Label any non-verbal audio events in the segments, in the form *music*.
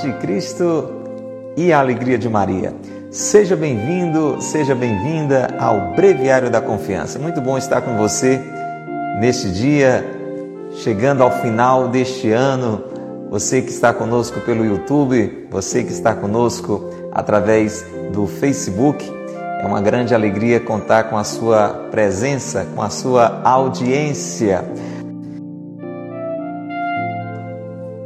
paz de Cristo e a alegria de Maria. Seja bem-vindo, seja bem-vinda ao Breviário da Confiança. Muito bom estar com você neste dia, chegando ao final deste ano. Você que está conosco pelo YouTube, você que está conosco através do Facebook, é uma grande alegria contar com a sua presença, com a sua audiência.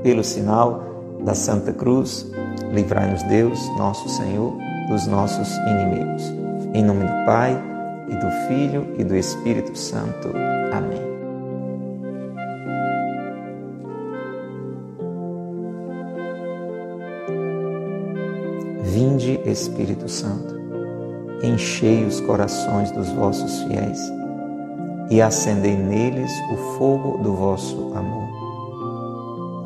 Pelo sinal da Santa Cruz, livrai-nos Deus, nosso Senhor, dos nossos inimigos. Em nome do Pai, e do Filho e do Espírito Santo. Amém. Vinde, Espírito Santo, enchei os corações dos vossos fiéis e acendei neles o fogo do vosso amor.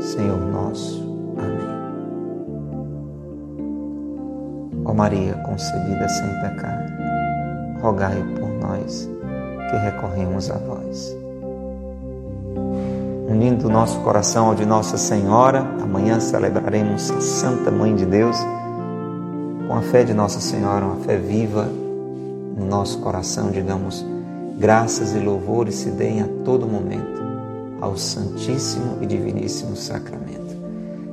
Senhor nosso. Amém. Ó Maria concebida sem pecado, rogai por nós que recorremos a vós. Unindo nosso coração ao de Nossa Senhora, amanhã celebraremos a Santa Mãe de Deus com a fé de Nossa Senhora, uma fé viva no nosso coração, digamos, graças e louvores se deem a todo momento ao Santíssimo e Diviníssimo Sacramento.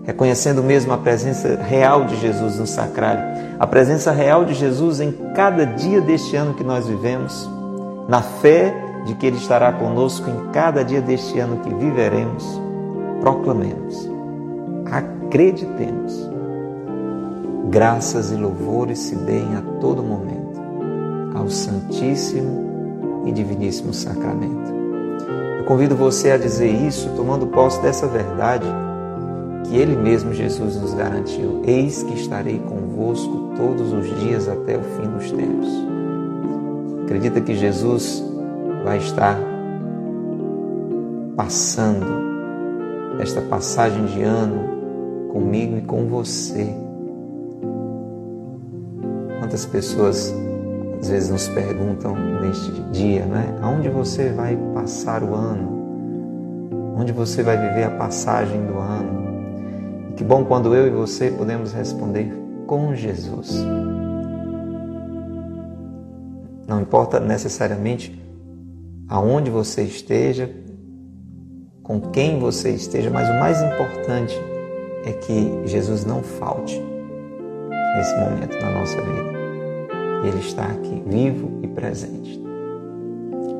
Reconhecendo mesmo a presença real de Jesus no sacrário, a presença real de Jesus em cada dia deste ano que nós vivemos, na fé de que Ele estará conosco em cada dia deste ano que viveremos, proclamemos, acreditemos. Graças e louvores se deem a todo momento ao Santíssimo e Diviníssimo Sacramento. Eu convido você a dizer isso tomando posse dessa verdade que Ele mesmo, Jesus, nos garantiu: Eis que estarei convosco todos os dias até o fim dos tempos. Acredita que Jesus vai estar passando esta passagem de ano comigo e com você. Quantas pessoas às vezes nos perguntam neste dia, né? Aonde você vai passar o ano? Onde você vai viver a passagem do ano? E que bom quando eu e você podemos responder com Jesus. Não importa necessariamente aonde você esteja, com quem você esteja, mas o mais importante é que Jesus não falte nesse momento na nossa vida. Ele está aqui, vivo e presente.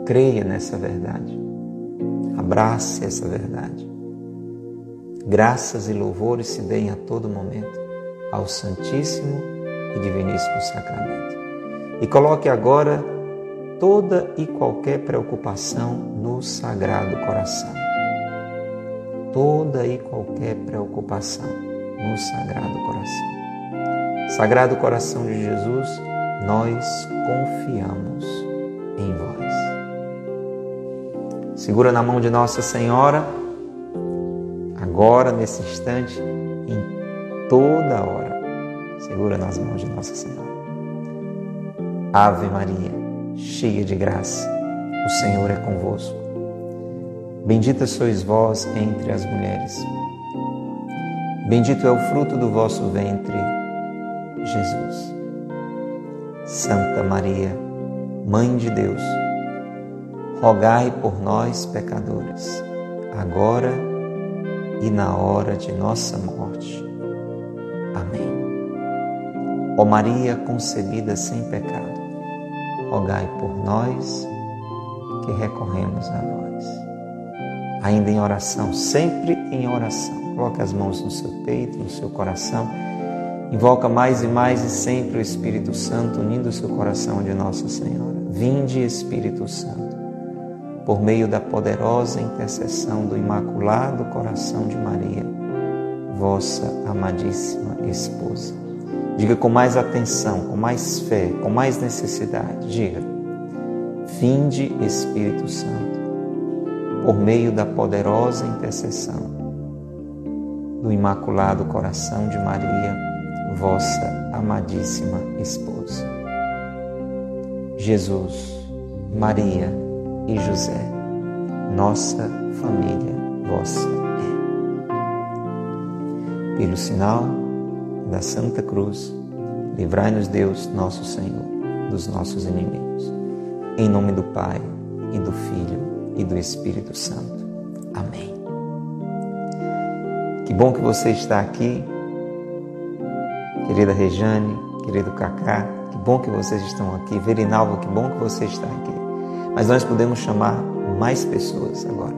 Creia nessa verdade. Abrace essa verdade. Graças e louvores se deem a todo momento ao Santíssimo e Diviníssimo Sacramento. E coloque agora toda e qualquer preocupação no Sagrado Coração. Toda e qualquer preocupação no Sagrado Coração. Sagrado Coração de Jesus, nós confiamos em vós. Segura na mão de Nossa Senhora, agora, nesse instante, em toda hora. Segura nas mãos de Nossa Senhora. Ave Maria, cheia de graça, o Senhor é convosco. Bendita sois vós entre as mulheres. Bendito é o fruto do vosso ventre, Jesus. Santa Maria, Mãe de Deus, rogai por nós, pecadores, agora e na hora de nossa morte. Amém. Ó Maria concebida sem pecado, rogai por nós que recorremos a vós. Ainda em oração, sempre em oração, coloque as mãos no seu peito, no seu coração Invoca mais e mais e sempre o Espírito Santo, unindo o seu coração de Nossa Senhora. Vinde, Espírito Santo, por meio da poderosa intercessão do Imaculado Coração de Maria, vossa amadíssima esposa. Diga com mais atenção, com mais fé, com mais necessidade. Diga: Vinde, Espírito Santo, por meio da poderosa intercessão do Imaculado Coração de Maria, vossa amadíssima esposa. Jesus, Maria e José, nossa família, vossa é. Pelo sinal da Santa Cruz, livrai-nos Deus, nosso Senhor, dos nossos inimigos. Em nome do Pai, e do Filho, e do Espírito Santo. Amém. Que bom que você está aqui, querida Rejane, querido Cacá, que bom que vocês estão aqui. Verinalva, que bom que você está aqui. Mas nós podemos chamar mais pessoas agora.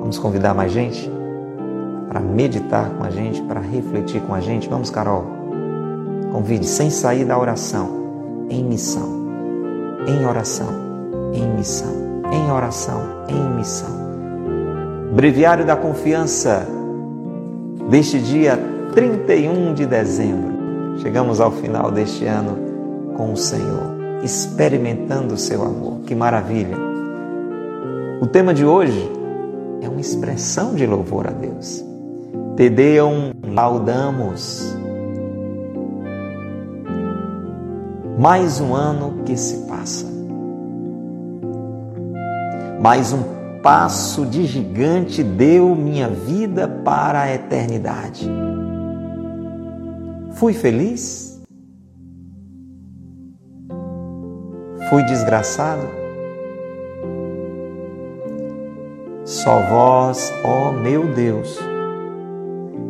Vamos convidar mais gente? para meditar com a gente, para refletir com a gente. Vamos, Carol. Convide sem sair da oração, em missão, em oração, em missão, em oração, em missão. Breviário da Confiança deste dia 31 de dezembro. Chegamos ao final deste ano com o Senhor, experimentando o seu amor. Que maravilha! O tema de hoje é uma expressão de louvor a Deus. Te Deum laudamos. Mais um ano que se passa. Mais um passo de gigante deu minha vida para a eternidade. Fui feliz? Fui desgraçado? Só vós, ó meu Deus,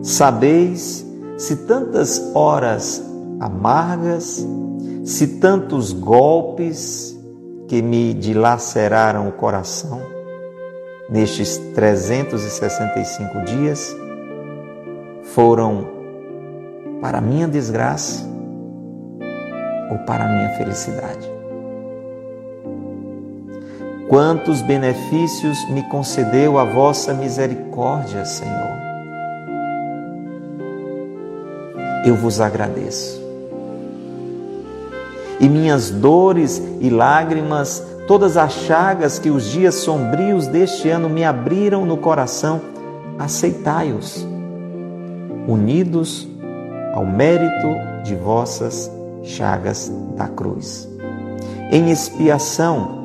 Sabeis se tantas horas amargas, se tantos golpes que me dilaceraram o coração nestes 365 dias foram para minha desgraça ou para minha felicidade. Quantos benefícios me concedeu a vossa misericórdia, Senhor. eu vos agradeço. E minhas dores e lágrimas, todas as chagas que os dias sombrios deste ano me abriram no coração, aceitai-os, unidos ao mérito de vossas chagas da cruz, em expiação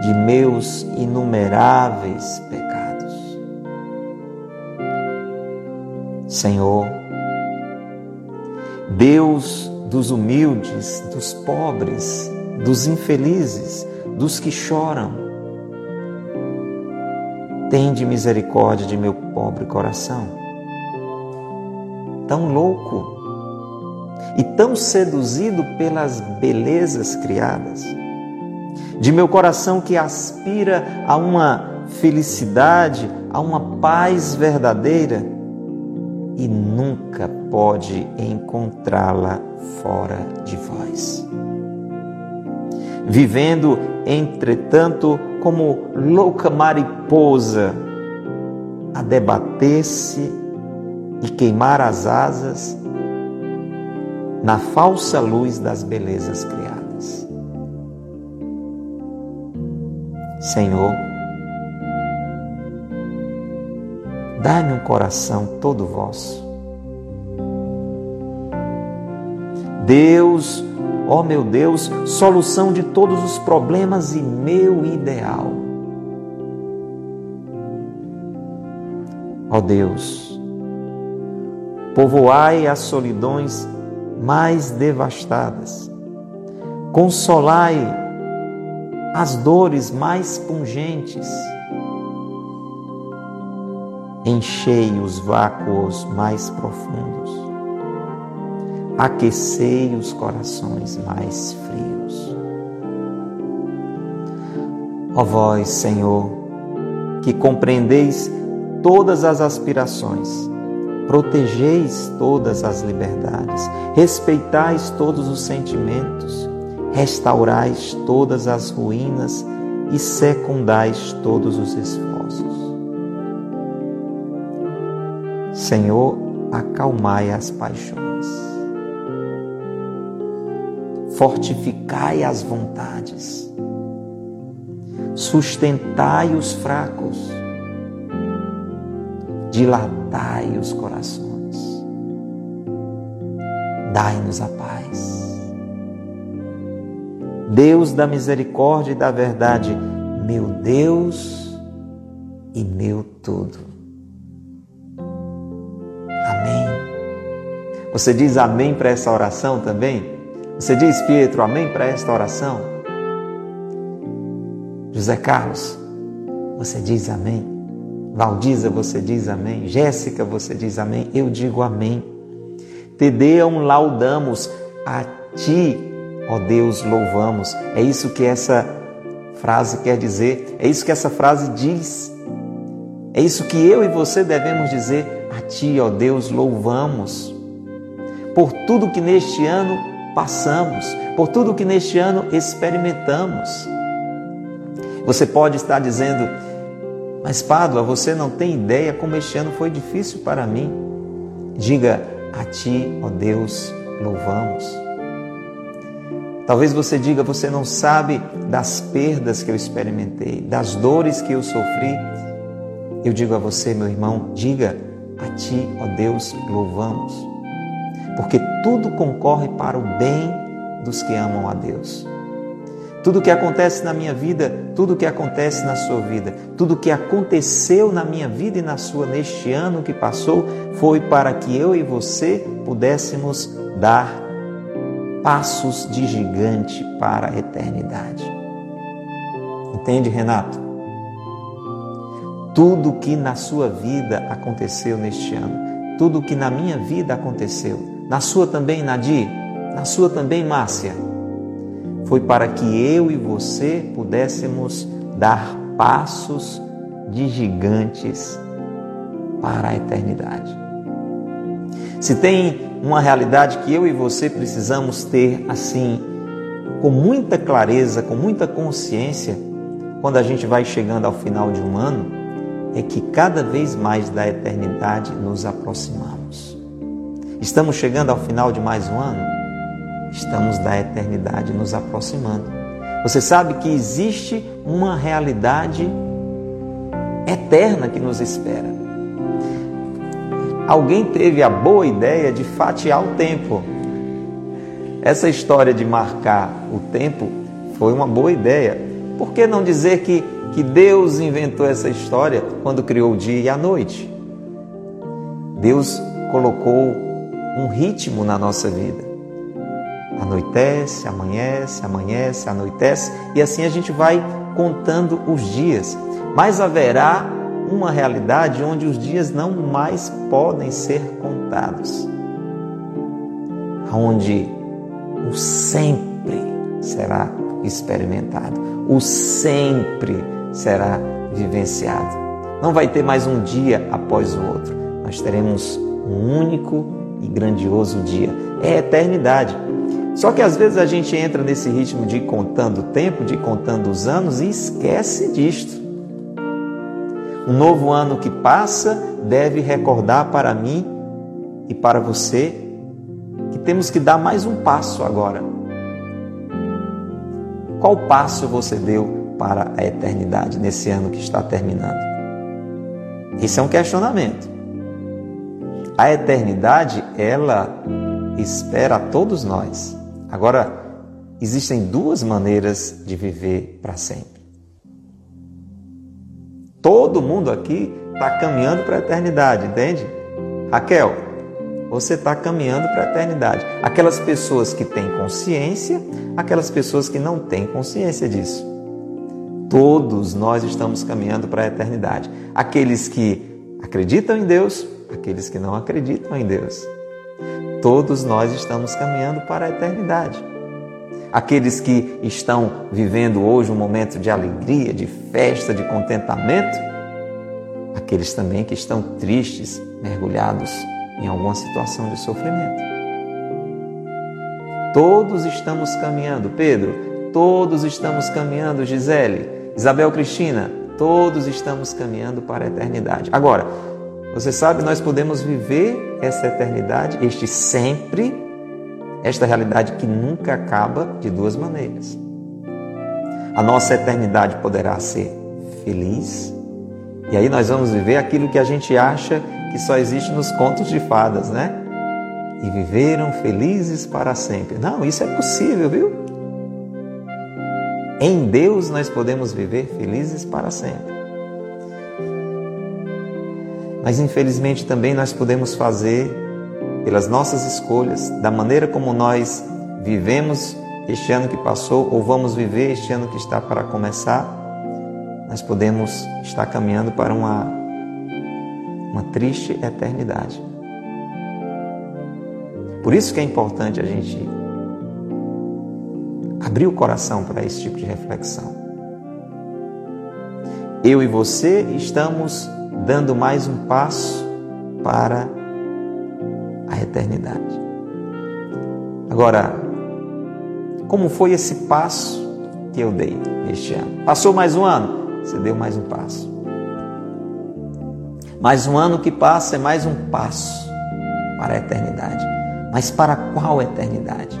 de meus inumeráveis pecados. Senhor, Deus dos humildes, dos pobres, dos infelizes, dos que choram. Tende misericórdia de meu pobre coração. Tão louco e tão seduzido pelas belezas criadas, de meu coração que aspira a uma felicidade, a uma paz verdadeira e nunca pode encontrá-la fora de vós. Vivendo, entretanto, como louca mariposa, a debater-se e queimar as asas na falsa luz das belezas criadas. Senhor, Dai-me um coração todo vosso. Deus, ó meu Deus, solução de todos os problemas e meu ideal. Ó Deus, povoai as solidões mais devastadas, consolai as dores mais pungentes. Enchei os vácuos mais profundos, aquecei os corações mais frios. Ó vós, Senhor, que compreendeis todas as aspirações, protegeis todas as liberdades, respeitais todos os sentimentos, restaurais todas as ruínas e secundais todos os esforços. Senhor, acalmai as paixões, fortificai as vontades, sustentai os fracos, dilatai os corações, dai-nos a paz. Deus da misericórdia e da verdade, meu Deus e meu tudo. Amém. Você diz amém para essa oração também? Você diz, Pietro, amém para esta oração? José Carlos, você diz amém? Valdiza, você diz amém? Jéssica, você diz amém? Eu digo amém. Te deum laudamos a ti Ó Deus, louvamos. É isso que essa frase quer dizer, é isso que essa frase diz. É isso que eu e você devemos dizer a Ti, ó Deus, louvamos. Por tudo que neste ano passamos, por tudo que neste ano experimentamos. Você pode estar dizendo, mas Pádua, você não tem ideia como este ano foi difícil para mim. Diga a Ti, ó Deus, louvamos. Talvez você diga, você não sabe das perdas que eu experimentei, das dores que eu sofri. Eu digo a você, meu irmão, diga a ti, ó Deus, louvamos. Porque tudo concorre para o bem dos que amam a Deus. Tudo que acontece na minha vida, tudo que acontece na sua vida, tudo que aconteceu na minha vida e na sua neste ano que passou, foi para que eu e você pudéssemos dar passos de gigante para a eternidade. Entende, Renato? Tudo que na sua vida aconteceu neste ano, tudo que na minha vida aconteceu, na sua também, Nadir, na sua também, Márcia, foi para que eu e você pudéssemos dar passos de gigantes para a eternidade. Se tem uma realidade que eu e você precisamos ter assim, com muita clareza, com muita consciência, quando a gente vai chegando ao final de um ano, é que cada vez mais da eternidade nos aproximamos. Estamos chegando ao final de mais um ano? Estamos da eternidade nos aproximando. Você sabe que existe uma realidade eterna que nos espera alguém teve a boa ideia de fatiar o tempo. Essa história de marcar o tempo foi uma boa ideia. Por que não dizer que, que Deus inventou essa história quando criou o dia e a noite? Deus colocou um ritmo na nossa vida. Anoitece, amanhece, amanhece, anoitece, e assim a gente vai contando os dias. Mas haverá uma realidade onde os dias não mais podem ser contados, onde o sempre será experimentado, o sempre será vivenciado. Não vai ter mais um dia após o outro, nós teremos um único e grandioso dia. É a eternidade. Só que às vezes a gente entra nesse ritmo de ir contando o tempo, de ir contando os anos e esquece disto. Um novo ano que passa deve recordar para mim e para você que temos que dar mais um passo agora. Qual passo você deu para a eternidade nesse ano que está terminando? Esse é um questionamento. A eternidade, ela espera a todos nós. Agora, existem duas maneiras de viver para sempre. Todo mundo aqui está caminhando para a eternidade, entende? Raquel, você está caminhando para a eternidade. Aquelas pessoas que têm consciência, aquelas pessoas que não têm consciência disso. Todos nós estamos caminhando para a eternidade. Aqueles que acreditam em Deus, aqueles que não acreditam em Deus. Todos nós estamos caminhando para a eternidade. Aqueles que estão vivendo hoje um momento de alegria, de festa, de contentamento, aqueles também que estão tristes, mergulhados em alguma situação de sofrimento. Todos estamos caminhando, Pedro, todos estamos caminhando, Gisele, Isabel Cristina, todos estamos caminhando para a eternidade. Agora, Você sabe, nós podemos viver essa eternidade, este sempre, esta realidade que nunca acaba, de duas maneiras. A nossa eternidade poderá ser feliz, e aí nós vamos viver aquilo que a gente acha que só existe nos contos de fadas, né? E viveram felizes para sempre. Não, isso é possível, viu? Em Deus nós podemos viver felizes para sempre. Mas infelizmente também nós podemos fazer, pelas nossas escolhas, da maneira como nós vivemos este ano que passou ou vamos viver este ano que está para começar, nós podemos estar caminhando para uma, uma triste eternidade. Por isso que é importante a gente abrir o coração para esse tipo de reflexão. Eu e você estamos dando mais um passo para a eternidade. Agora, como foi esse passo que eu dei este ano? Passou mais um ano? Você deu mais um passo. Mais um ano que passa é mais um passo para a eternidade. Mas para qual eternidade?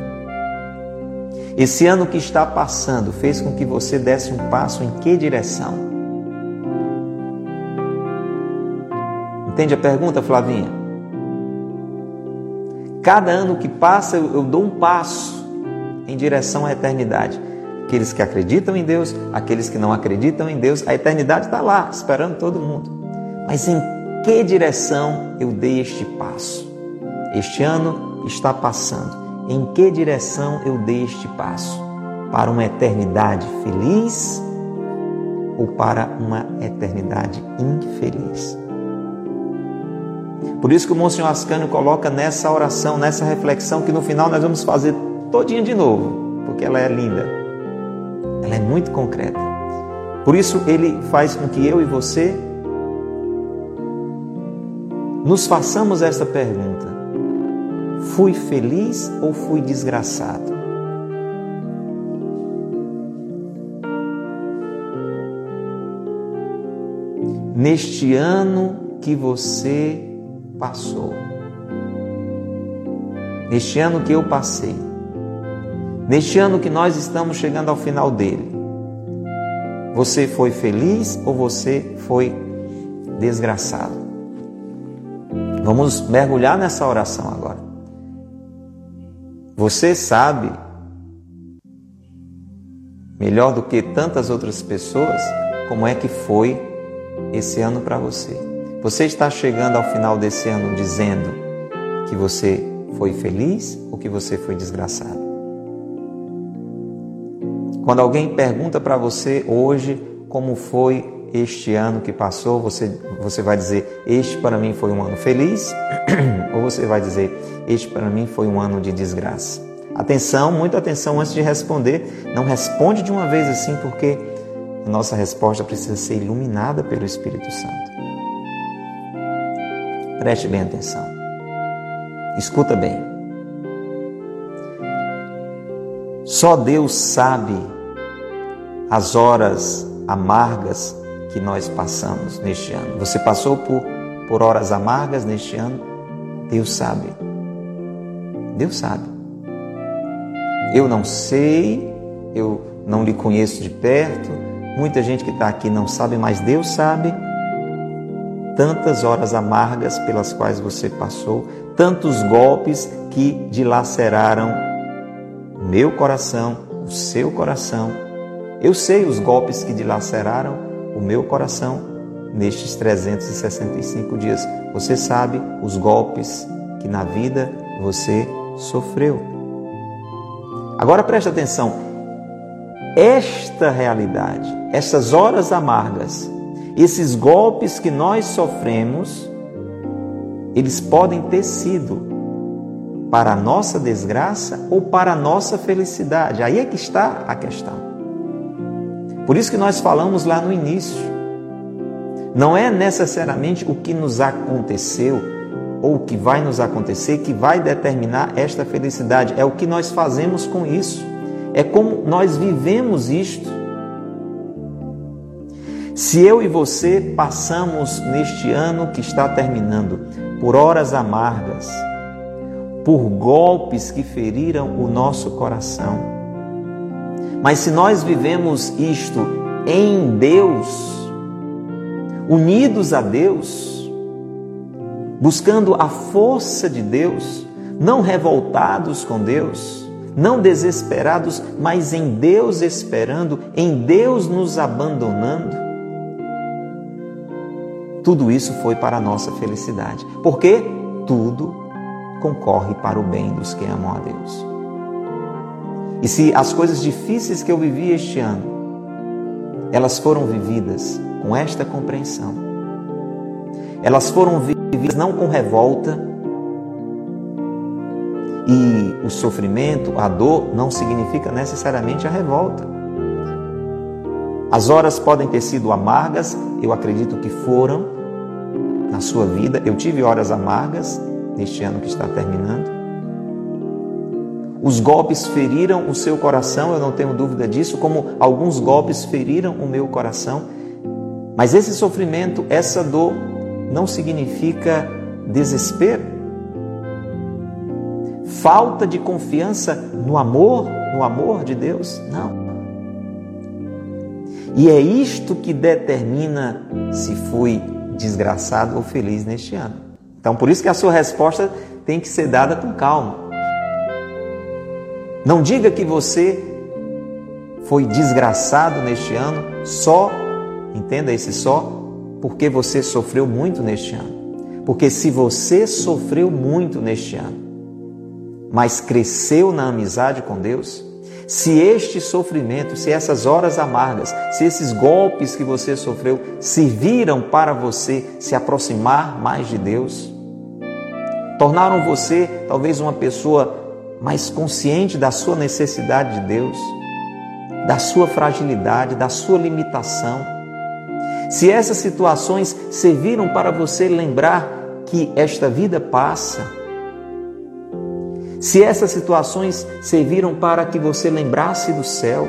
Esse ano que está passando fez com que você desse um passo em que direção? Entende a pergunta, Flavinha? Cada ano que passa, eu, dou um passo em direção à eternidade. Aqueles que acreditam em Deus, aqueles que não acreditam em Deus, a eternidade está lá, esperando todo mundo. Mas em que direção eu dei este passo? Este ano está passando. Em que direção eu dei este passo? Para uma eternidade feliz ou para uma eternidade infeliz? Por isso que o Monsenhor Ascânio coloca nessa oração, nessa reflexão, que no final nós vamos fazer todinha de novo, porque ela é linda. Ela é muito concreta. Por isso ele faz com que eu e você nos façamos essa pergunta: fui feliz ou fui desgraçado? Neste ano que você passou, neste ano que eu passei, neste ano que nós estamos chegando ao final dele, você foi feliz ou você foi desgraçado? Vamos mergulhar nessa oração agora. Você sabe, melhor do que tantas outras pessoas, como é que foi esse ano para você. Você está chegando ao final desse ano dizendo que você foi feliz ou que você foi desgraçado? Quando alguém pergunta para você hoje como foi este ano que passou, você, você vai dizer: Este para mim foi um ano feliz, *clears throat* ou você vai dizer: Este para mim foi um ano de desgraça. Atenção, muita atenção antes de responder. Não responde de uma vez assim, porque a nossa resposta precisa ser iluminada pelo Espírito Santo. Preste bem atenção. Escuta bem. Só Deus sabe as horas amargas que nós passamos neste ano. Você passou por, por horas amargas neste ano? Deus sabe. Deus sabe. Eu não sei, eu não lhe conheço de perto, muita gente que está aqui não sabe, mas Deus sabe tantas horas amargas pelas quais você passou, tantos golpes que dilaceraram meu coração, o seu coração. Eu sei os golpes que dilaceraram o meu coração nestes 365 dias. Você sabe os golpes que na vida você sofreu. Agora preste atenção. Esta realidade, essas horas amargas, esses golpes que nós sofremos, eles podem ter sido para a nossa desgraça ou para a nossa felicidade. Aí é que está a questão. Por isso que nós falamos lá no início. Não é necessariamente o que nos aconteceu ou o que vai nos acontecer que vai determinar esta felicidade, é o que nós fazemos com isso. É como nós vivemos isto. Se eu e você passamos neste ano que está terminando por horas amargas, por golpes que feriram o nosso coração, mas se nós vivemos isto em Deus, unidos a Deus, buscando a força de Deus, não revoltados com Deus, não desesperados, mas em Deus esperando, em Deus nos abandonando. Tudo isso foi para a nossa felicidade, porque tudo concorre para o bem dos que amam a Deus. E se as coisas difíceis que eu vivi este ano, elas foram vividas com esta compreensão, elas foram vividas não com revolta, e o sofrimento, a dor, não significa necessariamente a revolta. As horas podem ter sido amargas, eu acredito que foram na sua vida. Eu tive horas amargas neste ano que está terminando. Os golpes feriram o seu coração, eu não tenho dúvida disso, como alguns golpes feriram o meu coração. Mas esse sofrimento, essa dor, não significa desespero falta de confiança no amor, no amor de Deus? Não. E é isto que determina se fui desgraçado ou feliz neste ano. Então, por isso que a sua resposta tem que ser dada com calma. Não diga que você foi desgraçado neste ano só, entenda esse só, porque você sofreu muito neste ano. Porque se você sofreu muito neste ano, mas cresceu na amizade com Deus, se este sofrimento, se essas horas amargas, se esses golpes que você sofreu serviram para você se aproximar mais de Deus, tornaram você talvez uma pessoa mais consciente da sua necessidade de Deus, da sua fragilidade, da sua limitação. Se essas situações serviram para você lembrar que esta vida passa, se essas situações serviram para que você lembrasse do céu,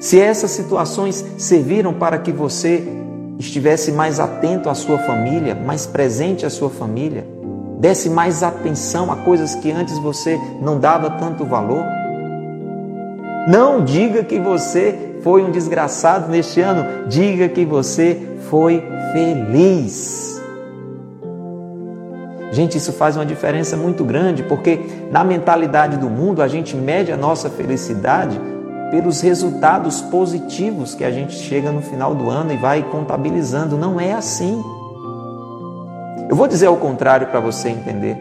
se essas situações serviram para que você estivesse mais atento à sua família, mais presente à sua família, desse mais atenção a coisas que antes você não dava tanto valor, não diga que você foi um desgraçado neste ano, diga que você foi feliz. Gente, isso faz uma diferença muito grande, porque na mentalidade do mundo a gente mede a nossa felicidade pelos resultados positivos que a gente chega no final do ano e vai contabilizando. Não é assim. Eu vou dizer ao contrário para você entender.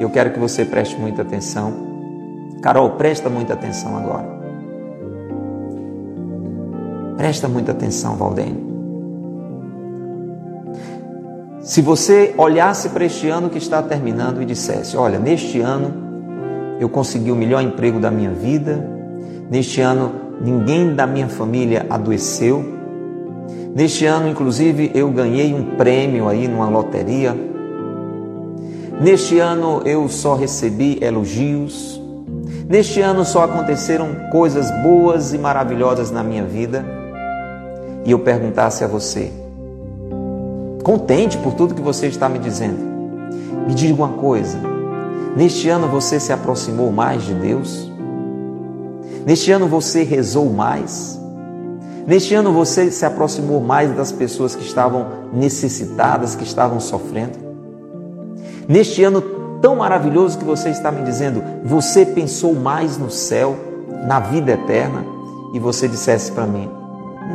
Eu quero que você preste muita atenção. Carol, presta muita atenção agora. Presta muita atenção, Valdênio. Se você olhasse para este ano que está terminando e dissesse: Olha, neste ano eu consegui o melhor emprego da minha vida, neste ano ninguém da minha família adoeceu, neste ano, inclusive, eu ganhei um prêmio aí numa loteria, neste ano eu só recebi elogios, neste ano só aconteceram coisas boas e maravilhosas na minha vida, e eu perguntasse a você: contente por tudo que você está me dizendo. Me diga uma coisa: neste ano você se aproximou mais de Deus? Neste ano você rezou mais? Neste ano você se aproximou mais das pessoas que estavam necessitadas, que estavam sofrendo? Neste ano tão maravilhoso que você está me dizendo, você pensou mais no céu, na vida eterna? E você dissesse para mim: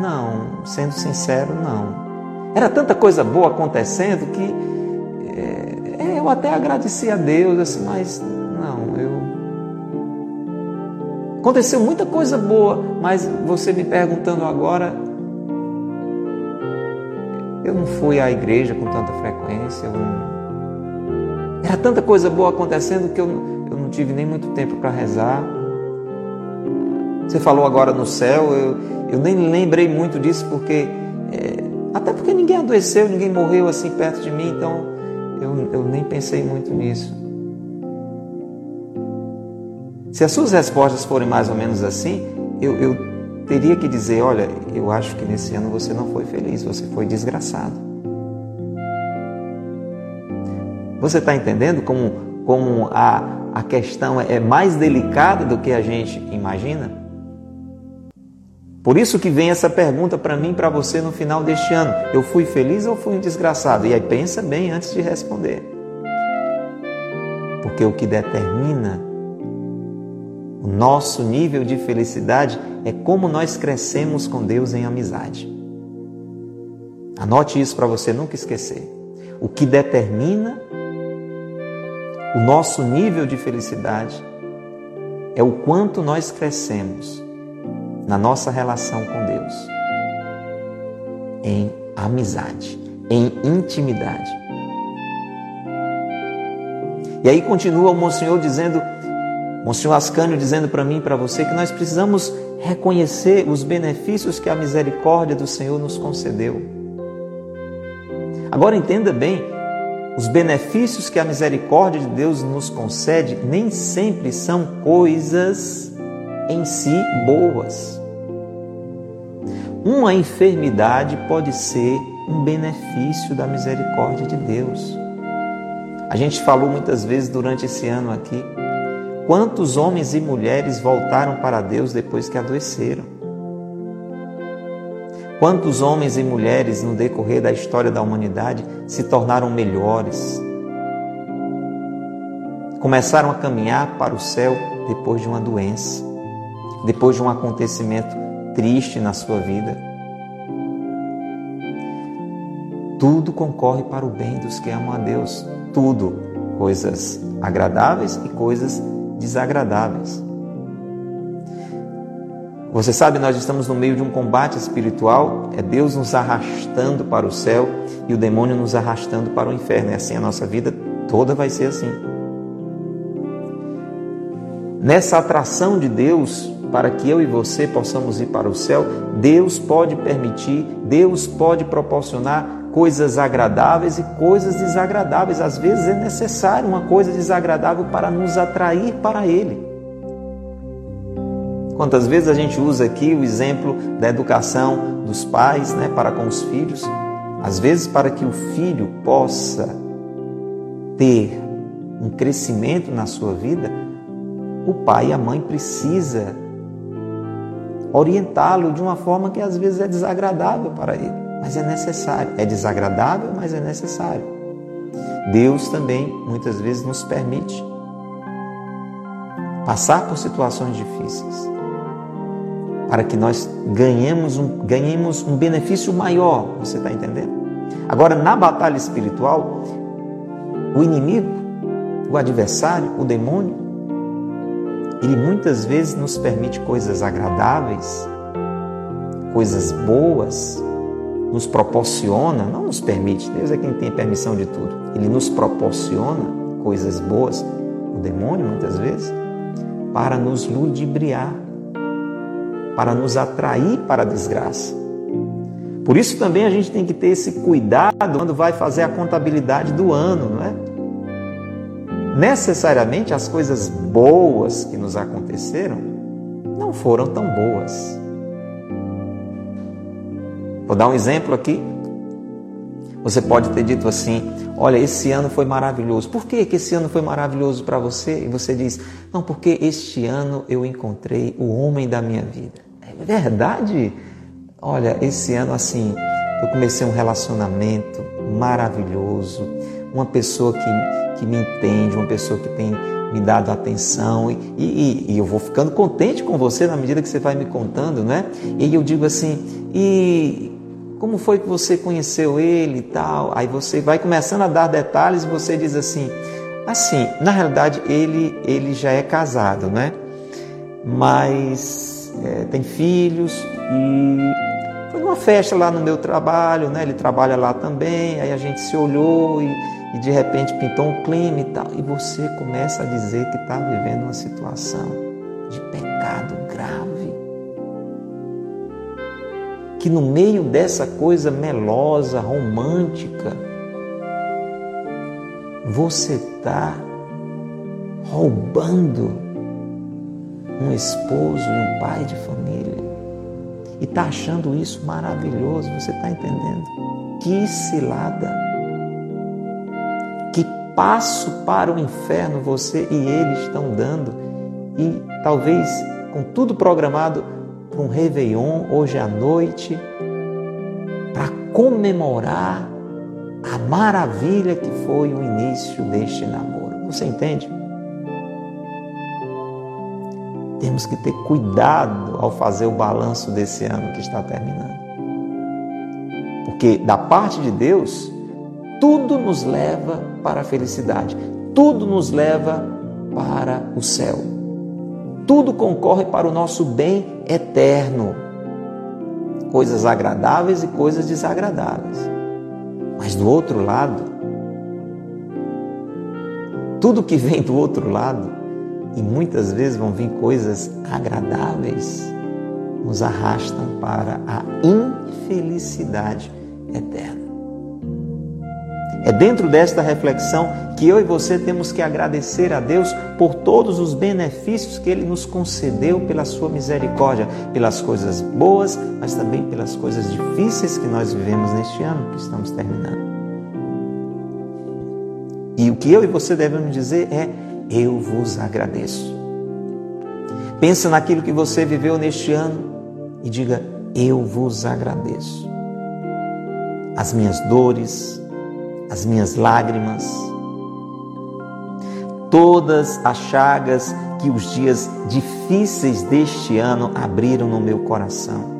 Não, sendo sincero, não. Era tanta coisa boa acontecendo que é, eu até agradeci a Deus, assim, mas não, eu. Aconteceu muita coisa boa, mas você me perguntando agora, eu não fui à igreja com tanta frequência. Não... Era tanta coisa boa acontecendo que eu, eu não tive nem muito tempo para rezar. Você falou agora no céu, eu, eu nem lembrei muito disso porque é, até porque ninguém adoeceu, ninguém morreu assim perto de mim, então eu, eu nem pensei muito nisso. Se as suas respostas forem mais ou menos assim, eu, eu, teria que dizer: olha, eu acho que nesse ano você não foi feliz, você foi desgraçado. Você está entendendo como, como a, a questão é mais delicada do que a gente imagina? Por isso que vem essa pergunta para mim para você no final deste ano: eu fui feliz ou fui um desgraçado? E aí pensa bem antes de responder. Porque o que determina o nosso nível de felicidade é como nós crescemos com Deus em amizade. Anote isso para você nunca esquecer. O que determina o nosso nível de felicidade é o quanto nós crescemos na nossa relação com Deus, em amizade, em intimidade. E aí continua o Monsenhor dizendo, Monsenhor Ascânio dizendo para mim e para você que nós precisamos reconhecer os benefícios que a misericórdia do Senhor nos concedeu. Agora entenda bem, os benefícios que a misericórdia de Deus nos concede nem sempre são coisas em si boas. Uma enfermidade pode ser um benefício da misericórdia de Deus. A gente falou muitas vezes durante esse ano aqui quantos homens e mulheres voltaram para Deus depois que adoeceram. Quantos homens e mulheres no decorrer da história da humanidade se tornaram melhores, começaram a caminhar para o céu depois de uma doença depois de um acontecimento triste na sua vida. Tudo concorre para o bem dos que amam a Deus. Tudo. Coisas agradáveis e coisas desagradáveis. Você sabe, nós estamos no meio de um combate espiritual, é Deus nos arrastando para o céu e o demônio nos arrastando para o inferno. É assim a nossa vida toda vai ser assim. Nessa atração de Deus para que eu e você possamos ir para o céu, Deus pode permitir, Deus pode proporcionar coisas agradáveis e coisas desagradáveis. Às vezes é necessário uma coisa desagradável para nos atrair para Ele. Quantas vezes a gente usa aqui o exemplo da educação dos pais né, para com os filhos? Às vezes, para que o filho possa ter um crescimento na sua vida, o pai e a mãe precisa orientá-lo de uma forma que às vezes é desagradável para ele, mas é necessário. É desagradável, mas é necessário. Deus também muitas vezes nos permite passar por situações difíceis para que nós ganhemos um, ganhemos um benefício maior, você está entendendo? Agora, na batalha espiritual, o inimigo, o adversário, o demônio, ele muitas vezes nos permite coisas agradáveis, coisas boas, nos proporciona, não nos permite, Deus é quem tem permissão de tudo. Ele nos proporciona coisas boas, o demônio muitas vezes, para nos ludibriar, para nos atrair para a desgraça. Por isso também a gente tem que ter esse cuidado quando vai fazer a contabilidade do ano, não é? Necessariamente as coisas boas que nos aconteceram não foram tão boas. Vou dar um exemplo aqui. Você pode ter dito assim: Olha, esse ano foi maravilhoso. Por que, que esse ano foi maravilhoso para você? E você diz: Não, porque este ano eu encontrei o homem da minha vida. É verdade? Olha, esse ano assim, eu comecei um relacionamento maravilhoso, uma pessoa que, que me entende, uma pessoa que tem me dado atenção e, e, e, eu vou ficando contente com você na medida que você vai me contando, né? E eu digo assim, e como foi que você conheceu ele e tal? Aí você vai começando a dar detalhes e você diz assim, assim, na realidade ele, ele já é casado, né? Mas é, tem filhos e foi numa festa lá no meu trabalho, né? Ele trabalha lá também, aí a gente se olhou e e de repente pintou um clima e tal, e você começa a dizer que está vivendo uma situação de pecado grave. Que no meio dessa coisa melosa, romântica, você está roubando um esposo e um pai de família. e está achando isso maravilhoso. Você está entendendo? Que cilada! Passo para o inferno você e ele estão dando e talvez com tudo programado para um Réveillon hoje à noite para comemorar a maravilha que foi o início deste namoro. Você entende? Temos que ter cuidado ao fazer o balanço desse ano que está terminando. Porque da parte de Deus, tudo nos leva para a felicidade, tudo nos leva para o céu. Tudo concorre para o nosso bem eterno. Coisas agradáveis e coisas desagradáveis. Mas do outro lado, tudo que vem do outro lado e muitas vezes vão vir coisas agradáveis, nos arrastam para a infelicidade eterna. É dentro desta reflexão que eu e você temos que agradecer a Deus por todos os benefícios que Ele nos concedeu pela Sua misericórdia, pelas coisas boas, mas também pelas coisas difíceis que nós vivemos neste ano que estamos terminando. E o que eu e você devemos dizer é: eu vos agradeço. Pensa naquilo que você viveu neste ano e diga: Eu vos agradeço. As minhas dores, as minhas lágrimas, todas as chagas que os dias difíceis deste ano abriram no meu coração.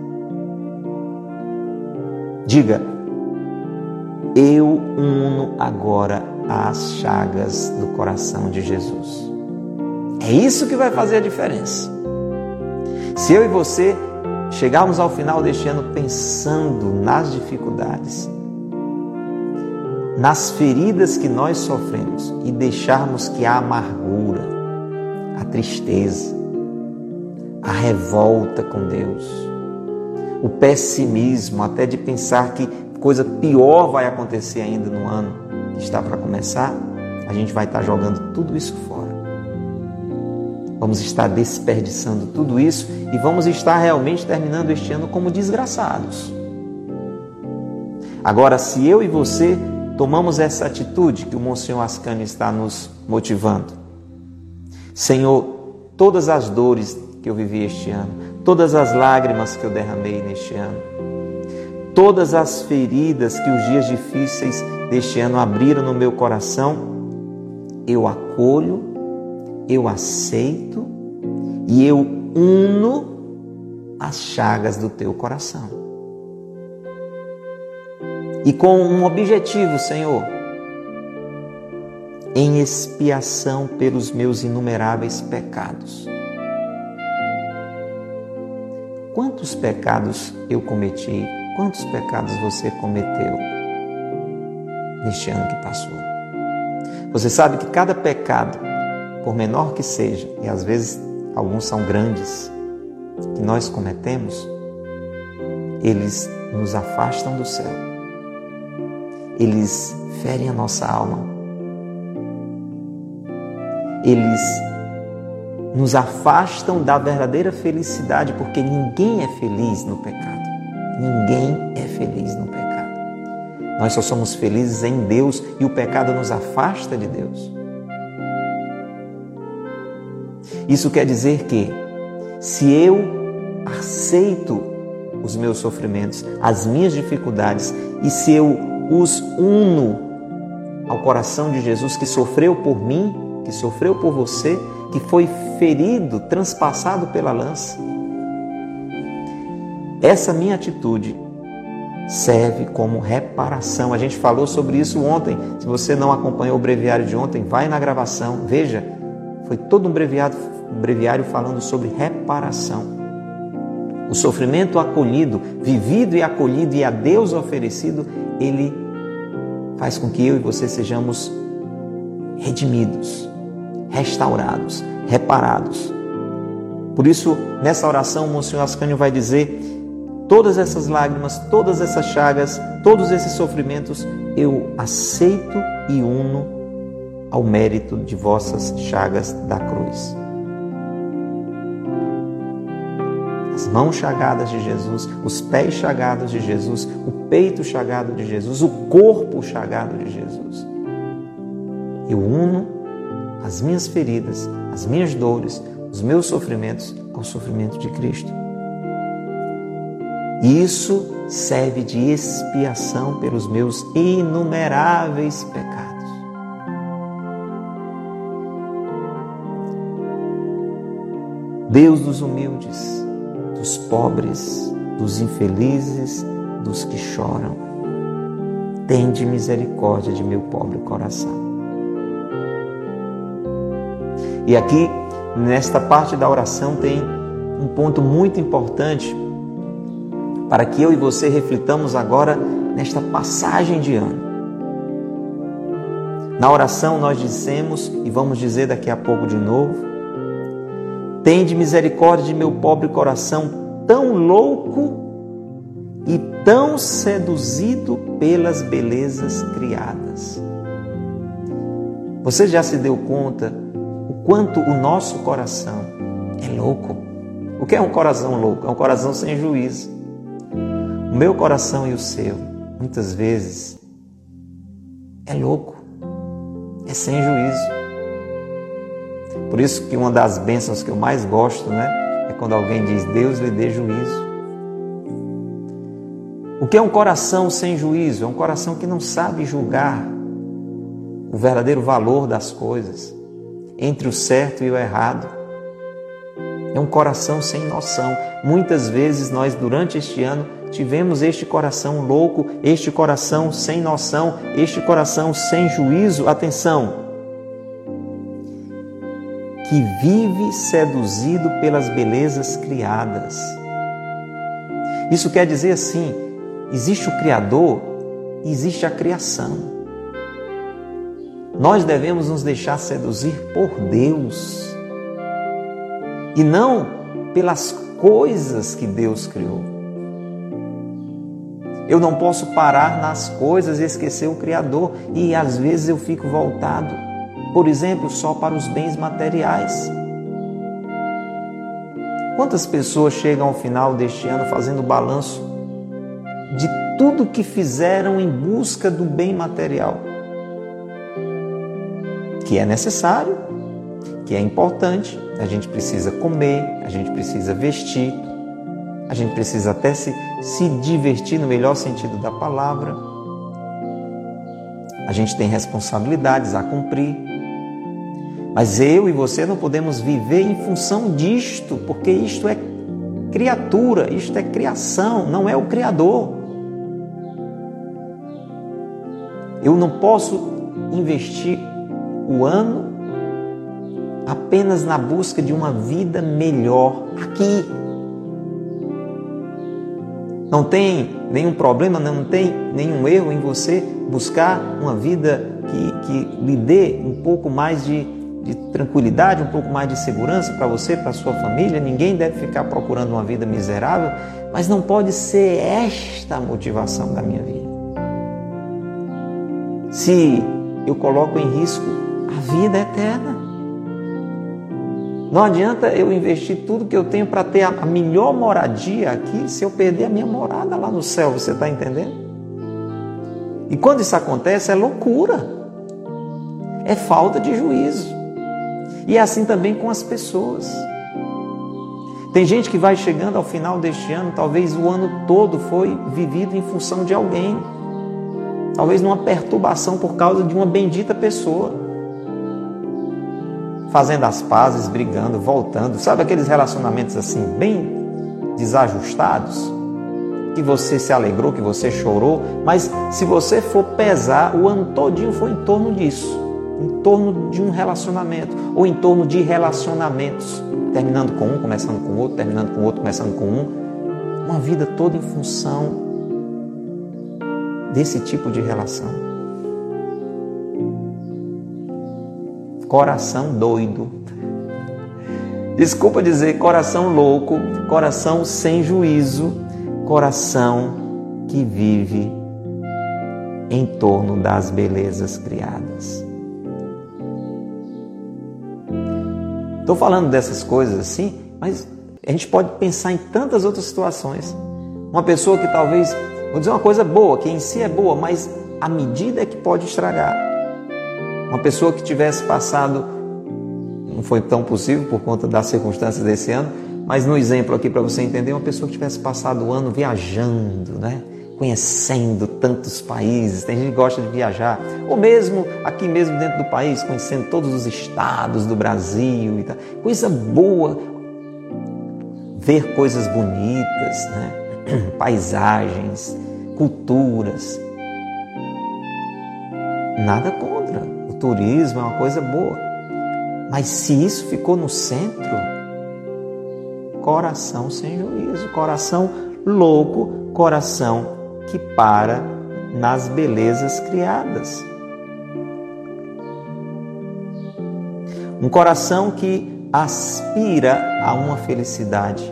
Diga: Eu uno agora as chagas do coração de Jesus. É isso que vai fazer a diferença. Se eu e você chegarmos ao final deste ano pensando nas dificuldades, nas feridas que nós sofremos e deixarmos que a amargura, a tristeza, a revolta com Deus, o pessimismo, até de pensar que coisa pior vai acontecer ainda no ano, está para começar, a gente vai estar jogando tudo isso fora. Vamos estar desperdiçando tudo isso e vamos estar realmente terminando este ano como desgraçados. Agora, se eu e você tomamos essa atitude que o Monsenhor Ascani está nos motivando, Senhor, todas as dores que eu vivi este ano, todas as lágrimas que eu derramei neste ano, todas as feridas que os dias difíceis deste ano abriram no meu coração, eu acolho, eu aceito e eu uno as chagas do teu coração. E com um objetivo, Senhor, em expiação pelos meus inumeráveis pecados. Quantos pecados eu cometi? Quantos pecados você cometeu? neste ano que passou. Você sabe que cada pecado, por menor que seja, e às vezes alguns são grandes, que nós cometemos, eles nos afastam do céu. Eles ferem a nossa alma. Eles nos afastam da verdadeira felicidade, porque ninguém é feliz no pecado. Ninguém é feliz no pecado. Nós só somos felizes em Deus e o pecado nos afasta de Deus. Isso quer dizer que, se eu aceito os meus sofrimentos, as minhas dificuldades, e se eu os uno ao coração de Jesus que sofreu por mim, que sofreu por você, que foi ferido, transpassado pela lança, essa minha atitude serve como reparação. A gente falou sobre isso ontem. Se você não acompanhou o breviário de ontem, vai na gravação, veja. Foi todo um breviário, um breviário falando sobre reparação. O sofrimento acolhido, vivido e acolhido e a Deus oferecido, ele faz com que eu e você sejamos redimidos, restaurados, reparados. Por isso, nessa oração, o Monsenhor Ascânio vai dizer todas essas lágrimas, todas essas chagas, todos esses sofrimentos, eu aceito e uno ao mérito de vossas chagas da cruz. As mãos chagadas de Jesus, os pés chagados de Jesus, o peito chagado de Jesus, o corpo chagado de Jesus. Eu uno as minhas feridas, as minhas dores, os meus sofrimentos ao sofrimento de Cristo. Isso serve de expiação pelos meus inumeráveis pecados. Deus dos humildes, pobres, dos infelizes, dos que choram, tende misericórdia de meu pobre coração. E aqui, nesta parte da oração, tem um ponto muito importante para que eu e você reflitamos agora nesta passagem de ano. Na oração nós dissemos, e vamos dizer daqui a pouco de novo, Tende misericórdia de meu pobre coração, tão louco e tão seduzido pelas belezas criadas. Você já se deu conta o quanto o nosso coração é louco? O que é um coração louco? É um coração sem juízo. O meu coração e o seu, muitas vezes, é louco, é sem juízo. Por isso que uma das bênçãos que eu mais gosto, né, quando alguém diz Deus lhe dê juízo. O que é um coração sem juízo? É um coração que não sabe julgar o verdadeiro valor das coisas, entre o certo e o errado. É um coração sem noção. Muitas vezes nós, durante este ano, tivemos este coração louco, este coração sem noção, este coração sem juízo. Atenção! Que vive seduzido pelas belezas criadas. Isso quer dizer assim: existe o Criador existe a criação. Nós devemos nos deixar seduzir por Deus e não pelas coisas que Deus criou. Eu não posso parar nas coisas e esquecer o Criador, e às vezes eu fico voltado por exemplo, só para os bens materiais. Quantas pessoas chegam ao final deste ano fazendo balanço de tudo que fizeram em busca do bem material? Que é necessário, que é importante, a gente precisa comer, a gente precisa vestir, a gente precisa até se, se divertir no melhor sentido da palavra. A gente tem responsabilidades a cumprir. Mas eu e você não podemos viver em função disto, porque isto é criatura, isto é criação, não é o Criador. Eu não posso investir o ano apenas na busca de uma vida melhor aqui. Não tem nenhum problema, não tem nenhum erro em você buscar uma vida que, que lhe dê um pouco mais de de tranquilidade, um pouco mais de segurança para você, para sua família. Ninguém deve ficar procurando uma vida miserável, mas não pode ser esta a motivação da minha vida. Se eu coloco em risco a vida eterna. Não adianta eu investir tudo que eu tenho para ter a melhor moradia aqui se eu perder a minha morada lá no céu, você está entendendo? E quando isso acontece é loucura, é falta de juízo. E é assim também com as pessoas. Tem gente que vai chegando ao final deste ano, talvez o ano todo foi vivido em função de alguém. Talvez numa perturbação por causa de uma bendita pessoa. Fazendo as pazes, brigando, voltando. Sabe aqueles relacionamentos assim, bem desajustados? Que você se alegrou, que você chorou, mas se você for pesar, o ano todinho foi em torno disso em torno de um relacionamento ou em torno de relacionamentos, terminando com um, começando com outro, terminando com outro, começando com um. Uma vida toda em função desse tipo de relação. Coração doido. Desculpa dizer coração louco, coração sem juízo, coração que vive em torno das belezas criadas. Estou falando dessas coisas assim, mas A gente pode pensar em tantas outras situações. Uma pessoa que talvez, vou dizer uma coisa boa, que em si é boa, mas a medida é que pode estragar. Uma pessoa que tivesse passado, não foi tão possível por conta das circunstâncias desse ano, mas no exemplo aqui para você entender, uma pessoa que tivesse passado o ano viajando, né? Conhecendo tantos países, tem gente que gosta de viajar, ou mesmo aqui mesmo dentro do país, conhecendo todos os estados do Brasil e tal. Coisa boa, ver coisas bonitas, né? *clears throat* paisagens, culturas. Nada contra. O turismo é uma coisa boa. Mas se isso ficou no centro, coração sem juízo, coração louco, coração que para nas belezas criadas. Um coração que aspira a uma felicidade.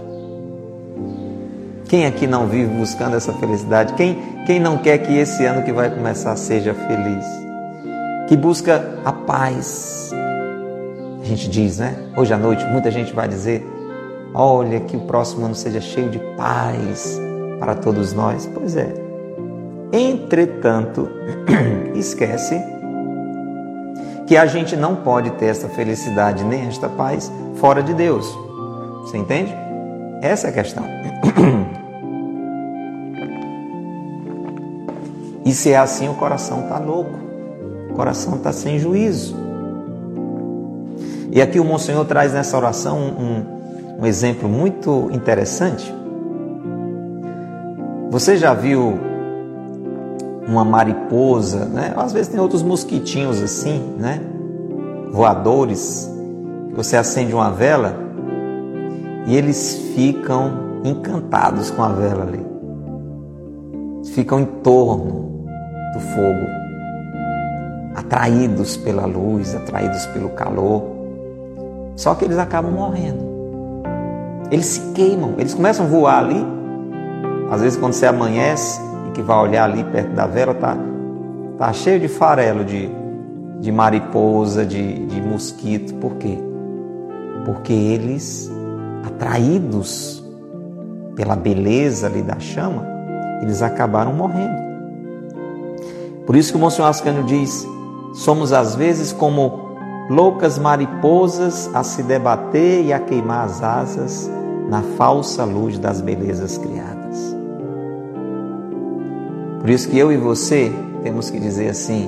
Quem aqui não vive buscando essa felicidade? Quem, quem não quer que esse ano que vai começar seja feliz? Que busca a paz. A gente diz, né? Hoje à noite muita gente vai dizer: olha, que o próximo ano seja cheio de paz para todos nós. Pois é, Entretanto, *clears throat* esquece que a gente não pode ter essa felicidade nem esta paz fora de Deus. Você entende? Essa é a questão. *clears throat* E se é assim, o coração está louco, o coração está sem juízo. E aqui o Monsenhor traz nessa oração um, um exemplo muito interessante. Você já viu uma mariposa, né? Às vezes tem outros mosquitinhos assim, né? Voadores. Você acende uma vela e eles ficam encantados com a vela ali. Ficam em torno do fogo, atraídos pela luz, atraídos pelo calor. Só que eles acabam morrendo. Eles se queimam, eles começam a voar ali. Às vezes, quando você amanhece, que vai olhar ali perto da vela, tá, tá cheio de farelo de, de mariposa, de, de mosquito. Por quê? Porque eles, atraídos pela beleza ali da chama, eles acabaram morrendo. Por isso que o Monsenhor Ascânio diz: somos às vezes como loucas mariposas a se debater e a queimar as asas na falsa luz das belezas criadas. Por isso que eu e você temos que dizer assim: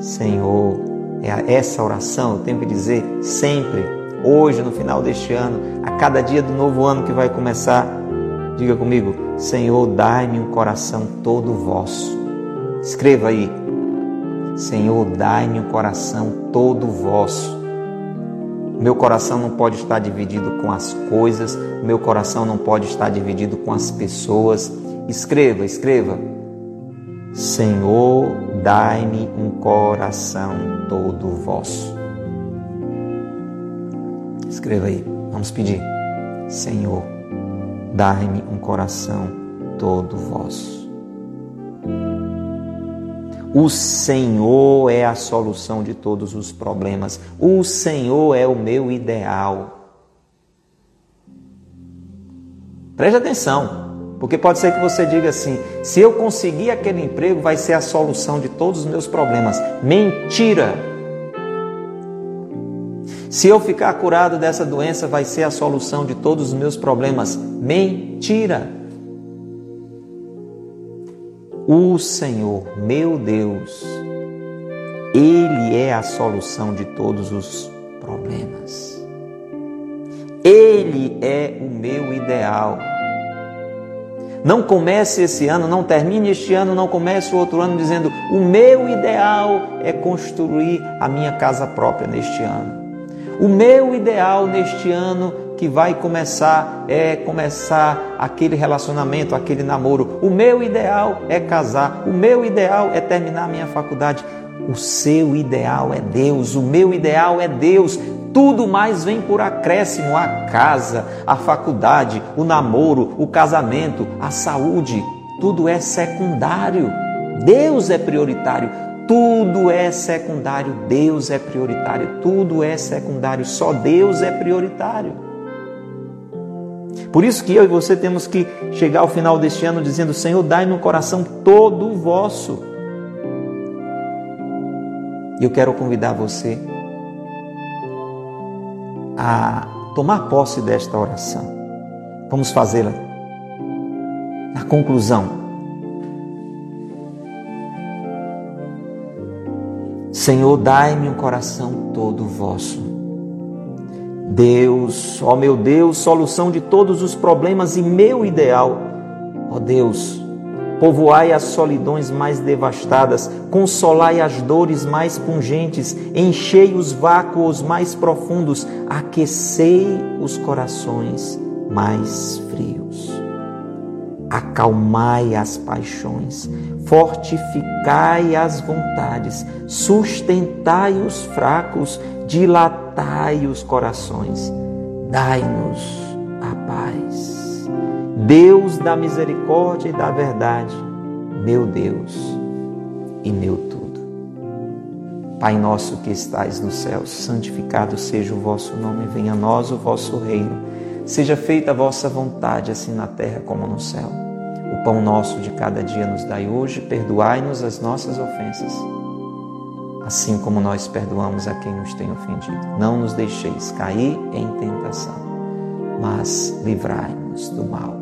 Senhor, é essa oração eu tenho que dizer sempre, hoje, no final deste ano, a cada dia do novo ano que vai começar. Diga comigo: Senhor, dai-me um coração todo vosso. Escreva aí: Senhor, dai-me um coração todo vosso. Meu coração não pode estar dividido com as coisas, meu coração não pode estar dividido com as pessoas. Escreva, escreva. Senhor, dai-me um coração todo vosso. Escreva aí, vamos pedir. Senhor, dai-me um coração todo vosso. O Senhor é a solução de todos os problemas. O Senhor é o meu ideal. Preste atenção. Porque pode ser que você diga assim: se eu conseguir aquele emprego, vai ser a solução de todos os meus problemas. Mentira! Se eu ficar curado dessa doença, vai ser a solução de todos os meus problemas. Mentira! O Senhor, meu Deus, Ele é a solução de todos os problemas. Ele é o meu ideal. Não comece esse ano, não termine este ano, não comece o outro ano dizendo: o meu ideal é construir a minha casa própria neste ano. O meu ideal neste ano que vai começar é começar aquele relacionamento, aquele namoro. O meu ideal é casar. O meu ideal é terminar a minha faculdade. O seu ideal é Deus, o meu ideal é Deus. Tudo mais vem por acréscimo: a casa, a faculdade, o namoro, o casamento, a saúde. Tudo é secundário. Deus é prioritário. Tudo é secundário. Deus é prioritário. Tudo é secundário. Só Deus é prioritário. Por isso que eu e você temos que chegar ao final deste ano dizendo: Senhor, dai no coração todo vosso. E eu quero convidar você a tomar posse desta oração. Vamos fazê-la. Na conclusão, Senhor, dai-me um coração todo vosso. Deus, ó meu Deus, solução de todos os problemas e meu ideal. Ó Deus, povoai as solidões mais devastadas, consolai as dores mais pungentes, enchei os vácuos mais profundos, aquecei os corações mais frios. Acalmai as paixões, fortificai as vontades, sustentai os fracos, dilatai os corações, dai-nos a paz. Deus da misericórdia e da verdade, meu Deus e meu tudo. Pai nosso que estais no céu, santificado seja o vosso nome, venha a nós o vosso reino. Seja feita a vossa vontade, assim na terra como no céu. O pão nosso de cada dia nos dai hoje, perdoai-nos as nossas ofensas, assim como nós perdoamos a quem nos tem ofendido. Não nos deixeis cair em tentação, mas livrai-nos do mal.